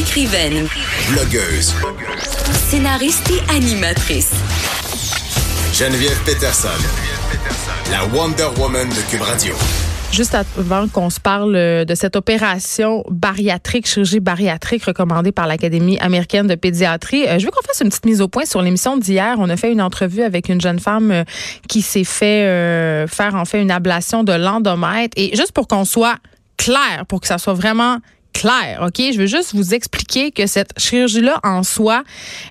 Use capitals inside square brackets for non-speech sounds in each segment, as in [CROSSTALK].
Écrivaine, Blogueuse. scénariste et animatrice. Geneviève Peterson. La Wonder Woman de Cube Radio. Juste avant qu'on se parle euh, de cette opération bariatrique, chirurgie bariatrique recommandée par l'Académie américaine de pédiatrie, euh, je veux qu'on fasse une petite mise au point sur l'émission d'hier. On a fait une entrevue avec une jeune femme euh, qui s'est fait faire en fait une ablation de l'endomètre. Et juste pour qu'on soit clair, pour que ça soit vraiment clair, OK? Je veux juste vous expliquer que cette chirurgie-là en soi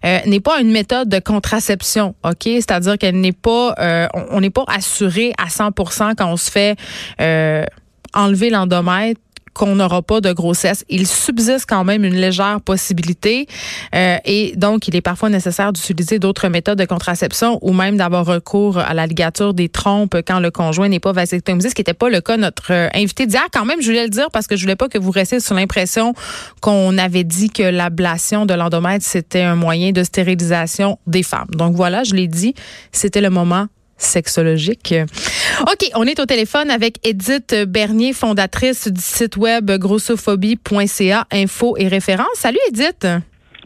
euh, n'est pas une méthode de contraception, OK? C'est-à-dire qu'elle n'est pas, euh, on n'est pas assuré à 100% quand on se fait euh, enlever l'endomètre qu'on n'aura pas de grossesse. Il subsiste quand même une légère possibilité euh, et donc il est parfois nécessaire d'utiliser d'autres méthodes de contraception ou même d'avoir recours à la ligature des trompes quand le conjoint n'est pas vasectomisé, ce qui n'était pas le cas notre euh, invité d'hier. Quand même, je voulais le dire parce que je voulais pas que vous restiez sur l'impression qu'on avait dit que l'ablation de l'endomètre, c'était un moyen de stérilisation des femmes. Donc voilà, je l'ai dit, c'était le moment sexologique. OK, on est au téléphone avec Edith Bernier, fondatrice du site web grossophobie.ca, info et références. Salut Edith.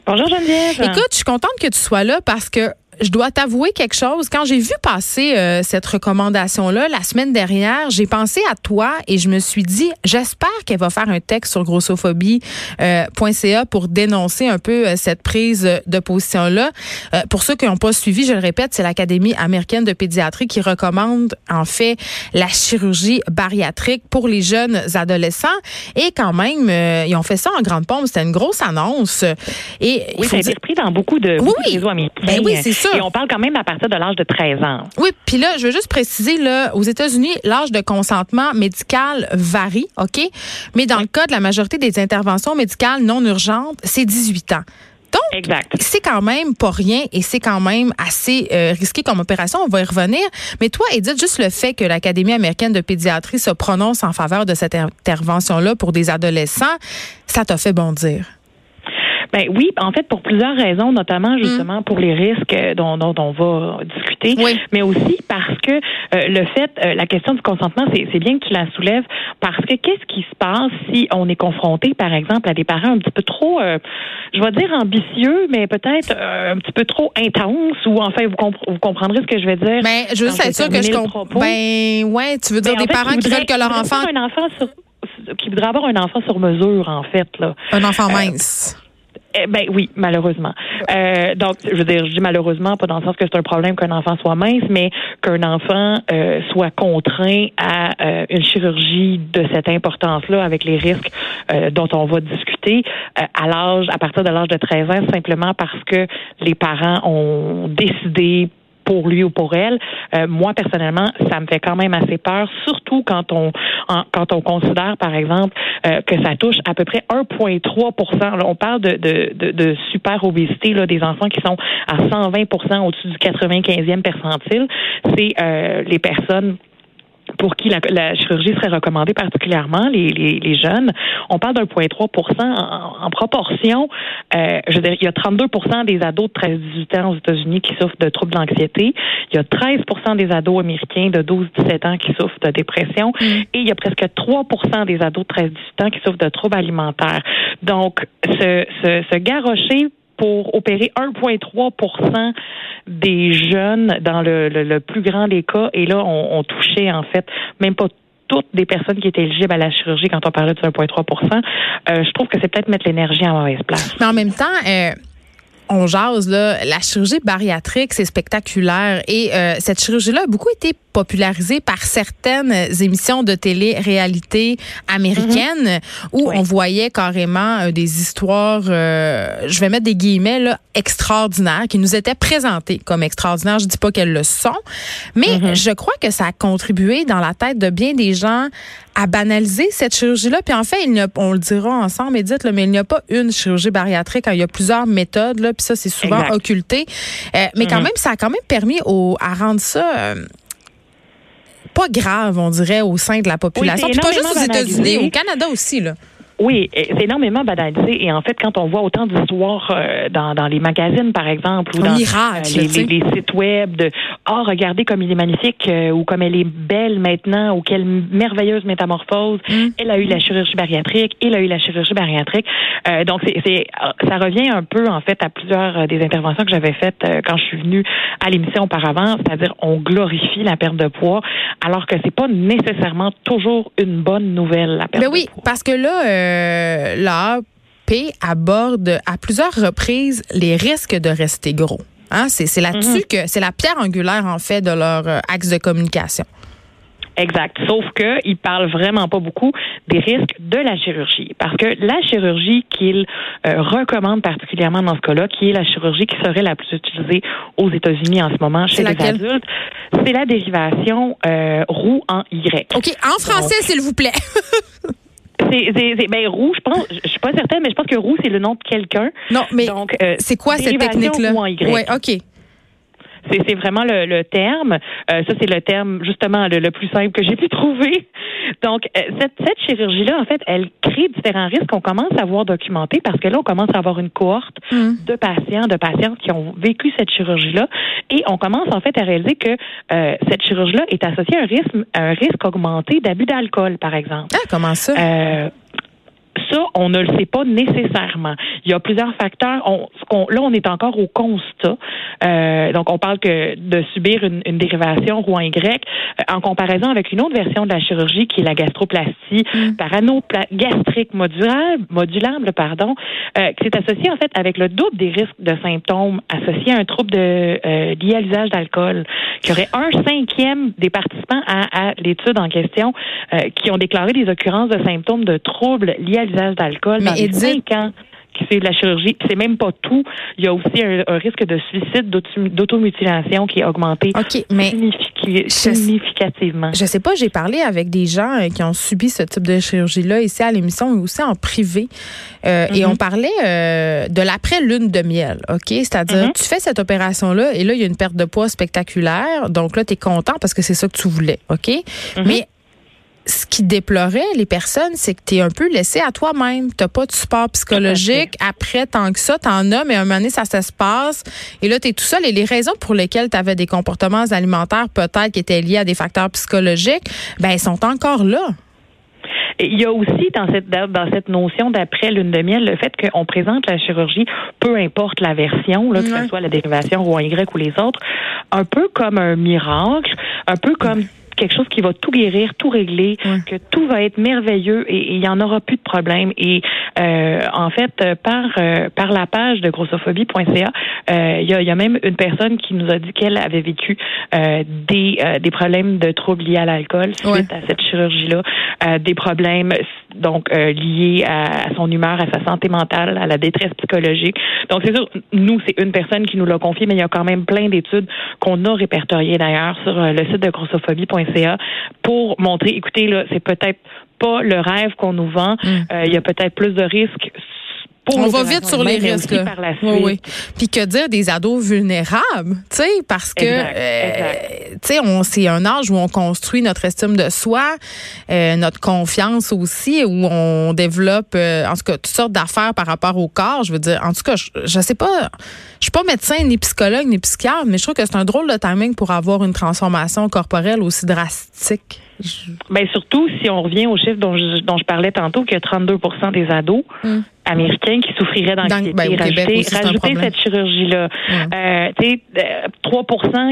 Bonjour Geneviève. Écoute, je suis contente que tu sois là parce que je dois t'avouer quelque chose. Quand j'ai vu passer euh, cette recommandation-là la semaine dernière, j'ai pensé à toi et je me suis dit, j'espère qu'elle va faire un texte sur grossophobie.ca pour dénoncer un peu euh, cette prise de position-là. Euh, pour ceux qui n'ont pas suivi, je le répète, c'est l'Académie américaine de pédiatrie qui recommande en fait la chirurgie bariatrique pour les jeunes adolescents. Et quand même, euh, ils ont fait ça en grande pompe. C'était une grosse annonce. Et Oui, ça a été repris dans beaucoup de, Oui, beaucoup de oui. réseaux américains. Ben oui, c'est Et on parle quand même à partir de l'âge de 13 ans. Oui, puis là, je veux juste préciser, là, aux États-Unis, l'âge de consentement médical varie, OK? Mais dans le cas de la majorité des interventions médicales non urgentes, c'est 18 ans. Donc, c'est quand même pas rien et c'est quand même assez euh, risqué comme opération. On va y revenir. Mais toi, Edith, juste le fait que l'Académie américaine de pédiatrie se prononce en faveur de cette intervention-là pour des adolescents, ça t'a fait bondir. Ben oui, en fait, pour plusieurs raisons, notamment justement pour les risques euh, dont, dont on va discuter, Oui. mais aussi parce que euh, le fait, euh, la question du consentement, c'est bien que tu la soulèves, parce que qu'est-ce qui se passe si on est confronté, par exemple, à des parents un petit peu trop, euh, je vais dire ambitieux, mais peut-être un petit peu trop intenses, ou enfin, vous, vous comprendrez ce que je vais dire. Ben, je veux juste être sûre que je comprends. Ben, ouais, tu veux dire Ben, en des fait, parents qui voudraient- veulent que leur enfant, avoir un enfant sur qui voudrait avoir un enfant sur mesure, en fait, là. un enfant mince. Eh ben oui, malheureusement. Euh, donc, je veux dire, je dis malheureusement, pas dans le sens que c'est un problème qu'un enfant soit mince, mais qu'un enfant euh, soit contraint à euh, une chirurgie de cette importance-là, avec les risques euh, dont on va discuter euh, à l'âge, à partir de l'âge de 13 ans, simplement parce que les parents ont décidé pour lui ou pour elle. Euh, moi personnellement, ça me fait quand même assez peur, surtout quand on quand on considère par exemple euh, que ça touche à peu près 1,3 Là, On parle de, de, de, de super obésité là, des enfants qui sont à 120% au-dessus du 95e percentile. C'est euh, les personnes pour qui la, la chirurgie serait recommandée particulièrement, les, les, les jeunes, on parle d'un point 3 en, en proportion. Euh, je veux dire, il y a 32 des ados de 13-18 ans aux États-Unis qui souffrent de troubles d'anxiété. Il y a 13 des ados américains de 12-17 ans qui souffrent de dépression. Et il y a presque 3 des ados de 13-18 ans qui souffrent de troubles alimentaires. Donc, ce, ce, ce garrocher pour opérer 1,3% des jeunes dans le, le, le plus grand des cas. Et là, on, on touchait en fait même pas toutes des personnes qui étaient éligibles à la chirurgie quand on parlait de ce 1,3% euh, Je trouve que c'est peut-être mettre l'énergie en mauvaise place. Mais en même temps, euh, on jase, là, la chirurgie bariatrique, c'est spectaculaire. Et euh, cette chirurgie-là a beaucoup été popularisée par certaines émissions de télé-réalité américaines où Oui. on voyait carrément euh, des histoires, euh, je vais mettre des guillemets, là, extraordinaires, qui nous étaient présentées comme extraordinaires. Je dis pas qu'elles le sont, mais je crois que ça a contribué dans la tête de bien des gens à banaliser cette chirurgie-là. Puis en fait, il n'y a, on le dira ensemble, Edith, là, mais il n'y a pas une chirurgie bariatrique. Il y a plusieurs méthodes, là, puis ça, c'est souvent Exact. occulté. Euh, mais quand Mhm. même, ça a quand même permis au, à rendre ça... euh, pas grave, on dirait, au sein de la population. c'est Puis pas juste aux États-Unis, au Canada aussi. Là. Oui, c'est énormément banalisé. Et en fait, quand on voit autant d'histoires euh, dans, dans les magazines, par exemple, ou dans miracle, euh, les, sites web de « Ah, regardez comme il est magnifique euh, ou comme elle est belle maintenant ou quelle merveilleuse métamorphose. Mm. Elle a eu la chirurgie bariatrique, il a eu la chirurgie bariatrique. Donc, c'est, ça revient un peu, en fait, à plusieurs des interventions que j'avais faites quand je suis venue à l'émission auparavant, c'est-à-dire on glorifie la perte de poids alors que c'est pas nécessairement toujours une bonne nouvelle, la perte Ben de oui, poids. parce que là, euh, l'AP aborde à plusieurs reprises les risques de rester gros. Hein, c'est là-dessus Mhm. que c'est la pierre angulaire en fait de leur euh, axe de communication. Exact. Sauf que il parle vraiment pas beaucoup des risques de la chirurgie, parce que la chirurgie qu'il euh, recommande particulièrement dans ce cas-là, qui est la chirurgie qui serait la plus utilisée aux États-Unis en ce moment chez les adultes, c'est la dérivation euh, roux en Y. OK, en français, s'il vous plaît. [LAUGHS] C'est, ben roux, je pense, je suis pas certaine, mais je pense que roux c'est le nom de quelqu'un. non, mais Donc, euh, c'est quoi cette technique-là? Oui, OK. C'est, vraiment le, le terme. Euh, ça, c'est le terme, justement, le, le plus simple que j'ai pu trouver. Donc, euh, cette, cette chirurgie-là, en fait, elle crée différents risques qu'on commence à voir documentés parce que là, on commence à avoir une cohorte Hum. de patients, de patientes qui ont vécu cette chirurgie-là. Et on commence, en fait, à réaliser que euh, cette chirurgie-là est associée à un risque, un risque augmenté d'abus d'alcool, par exemple. Ah, comment ça? Euh, ça, on ne le sait pas nécessairement. Il y a plusieurs facteurs. On, ce qu'on- là, on est encore au constat. Euh, donc, on parle que de subir une, une dérivation roux en Y euh, en comparaison avec une autre version de la chirurgie qui est la gastroplastie parano-pla- gastrique modulable, modulable pardon, euh, qui s'est associée en fait avec le double des risques de symptômes associés à un trouble de, euh, lié à l'usage d'alcool, qui aurait un cinquième des participants à, à l'étude en question euh, qui ont déclaré des occurrences de symptômes de troubles liés à l'usage d'alcool Mais dans les Edith- cinq ans qui fait de la chirurgie. C'est même pas tout. Il y a aussi un, un risque de suicide, d'auto- d'automutilation qui est augmenté OK, mais Je- significativement. je sais pas, j'ai parlé avec des gens euh, qui ont subi ce type de chirurgie-là ici à l'émission, mais aussi en privé. Euh, Et Mhm. on parlait euh, de l'après-lune de miel, OK? C'est-à-dire, Mhm. tu fais cette opération-là et là, il y a une perte de poids spectaculaire. Donc là, tu es content parce que c'est ça que tu voulais, OK? Mhm. Mais ce qui déplorait les personnes, c'est que tu es un peu laissé à toi-même. Tu pas de support psychologique. Après, tant que ça, tu en as, mais à un moment donné, ça, ça se passe. Et là, tu es tout seul. Et les raisons pour lesquelles tu avais des comportements alimentaires, peut-être, qui étaient liés à des facteurs psychologiques, ben, elles sont encore là. Il y a aussi dans cette dans cette notion d'après lune de miel le fait qu'on présente la chirurgie, peu importe la version, là, que Ouais. ce soit la dérivation ou en Y ou les autres, un peu comme un miracle, un peu comme quelque chose qui va tout guérir, tout régler, que tout va être merveilleux et il y en aura plus de problème. Et euh, en fait, euh, par euh, par la page de grossophobie.ca, euh, il y, a, y a même une personne qui nous a dit qu'elle avait vécu euh, des euh, des problèmes de troubles liés à l'alcool suite à cette chirurgie-là, euh, des problèmes donc liés à, à son humeur, à sa santé mentale, à la détresse psychologique. Donc c'est sûr, nous c'est une personne qui nous l'a confié, mais il y a quand même plein d'études qu'on a répertoriées d'ailleurs sur le site de grossophobie.ca pour montrer, écoutez là, c'est peut-être pas le rêve qu'on nous vend, Mm. Euh, il y a peut-être plus de risques. Pour On va vite sur les risques. Par la Oui, suite. oui. Puis que dire des ados vulnérables, tu sais, parce que euh, tu sais, on c'est un âge où on construit notre estime de soi, euh, notre confiance aussi, où on développe euh, en tout cas toutes sortes d'affaires par rapport au corps. Je veux dire, en tout cas, je, je sais pas, je suis pas médecin ni psychologue ni psychiatre, mais je trouve que c'est un drôle de timing pour avoir une transformation corporelle aussi drastique. Ben surtout si on revient au chiffre dont je, dont je parlais tantôt, a 32% des ados Mm. Américains qui souffriraient d'anxiété. ben, rajouter aussi, rajouter cette chirurgie-là. Euh, sais, euh, 3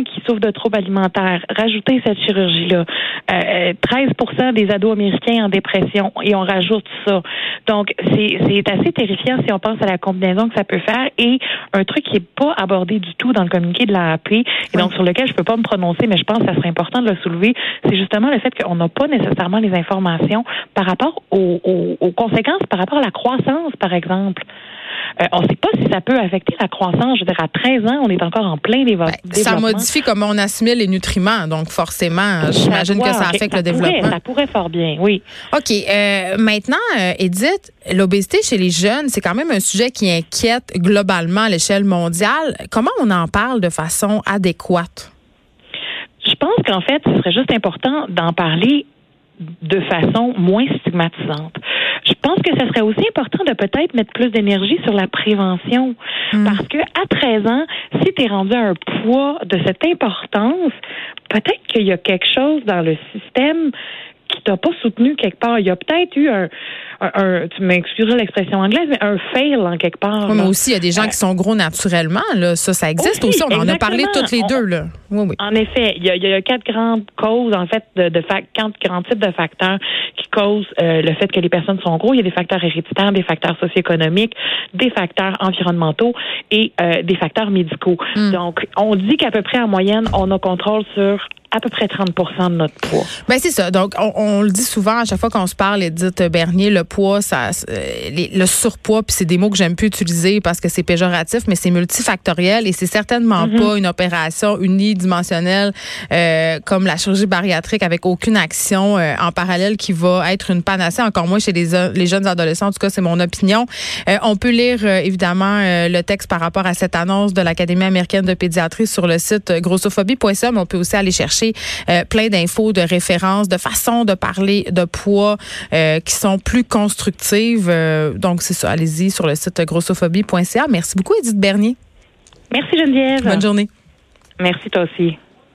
qui souffrent de troubles alimentaires. Rajouter cette chirurgie-là. Euh, 13 des ados américains en dépression et on rajoute ça. Donc, c'est c'est assez terrifiant si on pense à la combinaison que ça peut faire et un truc qui est pas abordé du tout dans le communiqué de l'AAP et donc sur lequel je peux pas me prononcer, mais je pense que ça serait important de le soulever, c'est justement le fait qu'on n'a pas nécessairement les informations par rapport aux, aux- aux conséquences, par rapport à la croissance, par exemple. Euh, on ne sait pas si ça peut affecter la croissance. Je veux dire, à 13 ans, on est encore en plein dévo- Ben, ça développement. modifie comment on assimile les nutriments. Donc, forcément, j'imagine que ça affecte le pourrait- développement. ça pourrait fort bien, oui. OK. euh, maintenant, euh, Edith, l'obésité chez les jeunes, c'est quand même un sujet qui inquiète globalement à l'échelle mondiale. Comment on en parle de façon adéquate? Je pense qu'en fait, ce serait juste important d'en parler de façon moins stigmatisante. Je pense que ce serait aussi important de peut-être mettre plus d'énergie sur la prévention. Parce que à 13 ans, si tu es rendu à un poids de cette importance, peut-être qu'il y a quelque chose dans le système qui t'a pas soutenu quelque part. Il y a peut-être eu un, un, un- tu m'excuseras l'expression anglaise, mais un fail en quelque part. Oui, mais aussi, il y a des gens qui sont gros naturellement. Là. Ça, ça existe aussi. Aussi, On en a parlé toutes les On- deux. Là. Oui, oui. En effet, il y, a, il y a quatre grandes causes, en fait, de, de quatre grands types de facteurs qui causent euh, le fait que les personnes sont gros. Il y a des facteurs héréditaires, des facteurs socio-économiques, des facteurs environnementaux et euh, des facteurs médicaux. Hmm. Donc, on dit qu'à peu près en moyenne, on a contrôle sur à peu près 30 de notre poids. Ben c'est ça. Donc on, on le dit souvent à chaque fois qu'on se parle, Edith Bernier, le poids, ça, euh, les- le surpoids, puis c'est des mots que j'aime plus utiliser parce que c'est péjoratif, mais c'est multifactoriel et c'est certainement pas une opération unidimensionnelle euh, comme la chirurgie bariatrique avec aucune action euh, en parallèle qui va être une panacée. Encore moins chez les, les jeunes adolescents. En tout cas, c'est mon opinion. Euh, on peut lire euh, évidemment euh, le texte par rapport à cette annonce de l'Académie américaine de pédiatrie sur le site grossophobie.com. On peut aussi aller chercher euh, plein d'infos, de références, de façons de parler de poids euh, qui sont plus constructives. Euh, donc, c'est ça. Allez-y sur le site grossophobie.ca. Merci beaucoup, Edith Bernier. Merci Geneviève. Bonne journée. Merci toi aussi.